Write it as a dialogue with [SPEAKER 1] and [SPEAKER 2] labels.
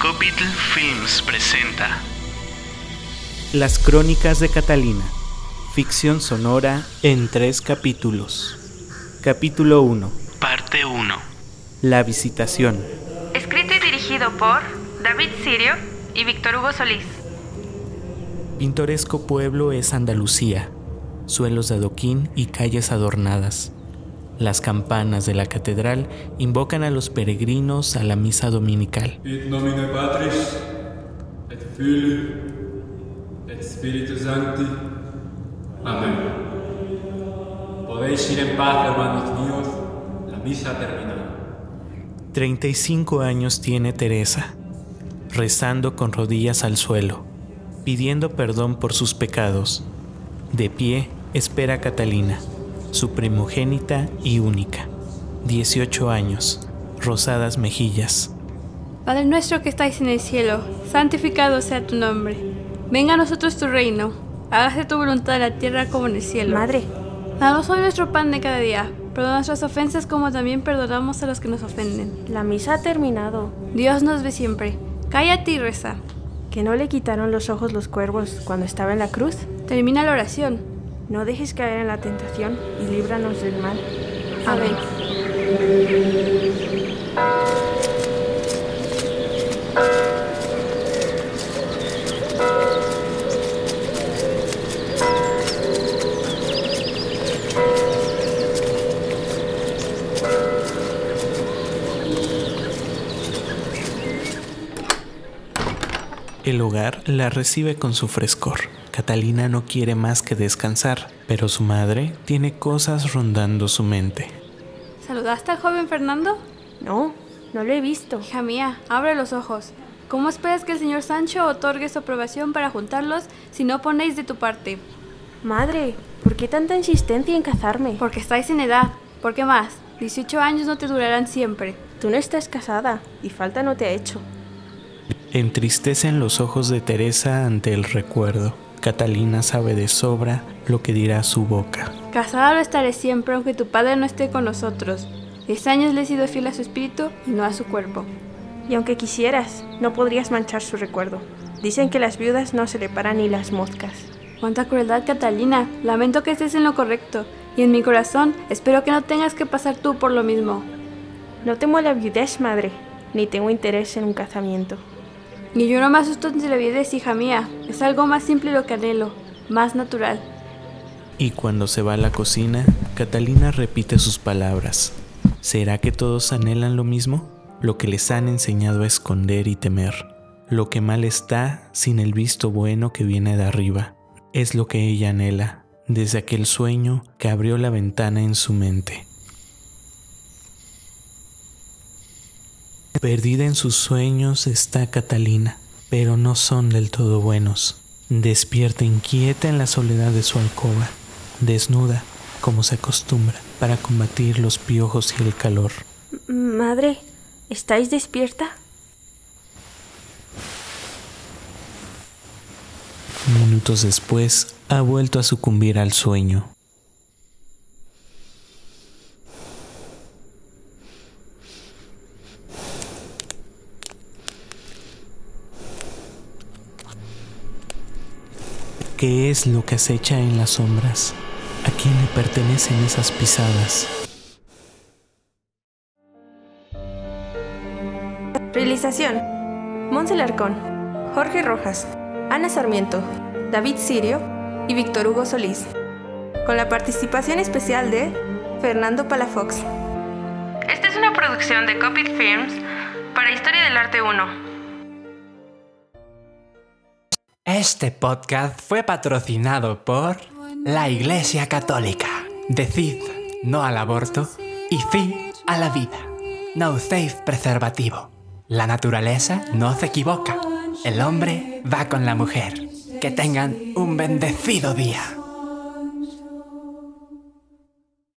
[SPEAKER 1] Copitl Films presenta
[SPEAKER 2] Las Crónicas de Catalina, ficción sonora en tres capítulos. Capítulo 1.
[SPEAKER 1] Parte 1.
[SPEAKER 2] La visitación.
[SPEAKER 3] Escrito y dirigido por David Sirio y Víctor Hugo Solís.
[SPEAKER 2] Pintoresco pueblo es Andalucía, suelos de adoquín y calles adornadas. Las campanas de la catedral invocan a los peregrinos a la misa dominical.
[SPEAKER 4] Et nomine Patris, et Filii, et Spiritus Sancti. Amén. Podéis ir en paz, hermanos míos. La misa ha terminado.
[SPEAKER 2] 35 años tiene Teresa, rezando con rodillas al suelo, pidiendo perdón por sus pecados. De pie espera a Catalina, su primogénita y única. 18 años, rosadas mejillas.
[SPEAKER 5] Padre nuestro que estáis en el cielo, santificado sea tu nombre. Venga a nosotros tu reino. Hágase tu voluntad en la tierra como en el cielo.
[SPEAKER 6] Madre,
[SPEAKER 5] Danos hoy nuestro pan de cada día. Perdona nuestras ofensas como también perdonamos a los que nos ofenden.
[SPEAKER 6] la misa ha terminado.
[SPEAKER 5] Dios nos ve siempre. Cállate y reza.
[SPEAKER 6] ¿Que no le quitaron los ojos los cuervos cuando estaba en la cruz?
[SPEAKER 5] Termina la oración.
[SPEAKER 6] No dejes caer en la tentación y líbranos del mal.
[SPEAKER 5] Amén.
[SPEAKER 2] El hogar la recibe con su frescor. Catalina no quiere más que descansar, pero su madre tiene cosas rondando su mente.
[SPEAKER 5] ¿Saludaste al joven Fernando?
[SPEAKER 6] No, no lo he visto.
[SPEAKER 5] Hija mía, abre los ojos. ¿Cómo esperas que el señor Sancho otorgue su aprobación para juntarlos si no ponéis de tu parte?
[SPEAKER 6] Madre, ¿por qué tanta insistencia en cazarme?
[SPEAKER 5] Porque estáis en edad. ¿Por qué más? 18 años no te durarán siempre.
[SPEAKER 6] Tú no estás casada y falta no te ha hecho.
[SPEAKER 2] Entristecen los ojos de Teresa ante el recuerdo. Catalina sabe de sobra lo que dirá su boca.
[SPEAKER 5] Casada lo estaré siempre aunque tu padre no esté con nosotros. Diez años le he sido fiel a su espíritu y no a su cuerpo.
[SPEAKER 6] Y aunque quisieras, no podrías manchar su recuerdo. Dicen que las viudas no se le paran ni las moscas.
[SPEAKER 5] Cuánta crueldad, Catalina. Lamento que estés en lo correcto. Y en mi corazón espero que no tengas que pasar tú por lo mismo.
[SPEAKER 6] No temo la viudez, madre, ni tengo interés en un casamiento.
[SPEAKER 5] Y yo no me asusto ante la viudez, hija mía. Es algo más simple lo que anhelo, más natural.
[SPEAKER 2] Y cuando se va a la cocina, Catalina repite sus palabras. ¿Será que todos anhelan lo mismo? Lo que les han enseñado a esconder y temer. Lo que mal está sin el visto bueno que viene de arriba. Es lo que ella anhela, desde aquel sueño que abrió la ventana en su mente. Perdida en sus sueños está Catalina, pero no son del todo buenos. Despierta inquieta en la soledad de su alcoba, desnuda, como se acostumbra, para combatir los piojos y el calor.
[SPEAKER 6] Madre, ¿estáis despierta?
[SPEAKER 2] Minutos después, ha vuelto a sucumbir al sueño. ¿Qué es lo que acecha en las sombras? ¿A quién le pertenecen esas pisadas?
[SPEAKER 6] Realización: Monse Larcón, Jorge Rojas, Ana Sarmiento, David Sirio y Víctor Hugo Solís. Con la participación especial de Fernando Palafox.
[SPEAKER 3] Esta es una producción de Copy Films para Historia del Arte 1.
[SPEAKER 7] Este podcast fue patrocinado por la Iglesia Católica. Decid no al aborto y sí a la vida. No uséis preservativo. La naturaleza no se equivoca. El hombre va con la mujer. Que tengan un bendecido día.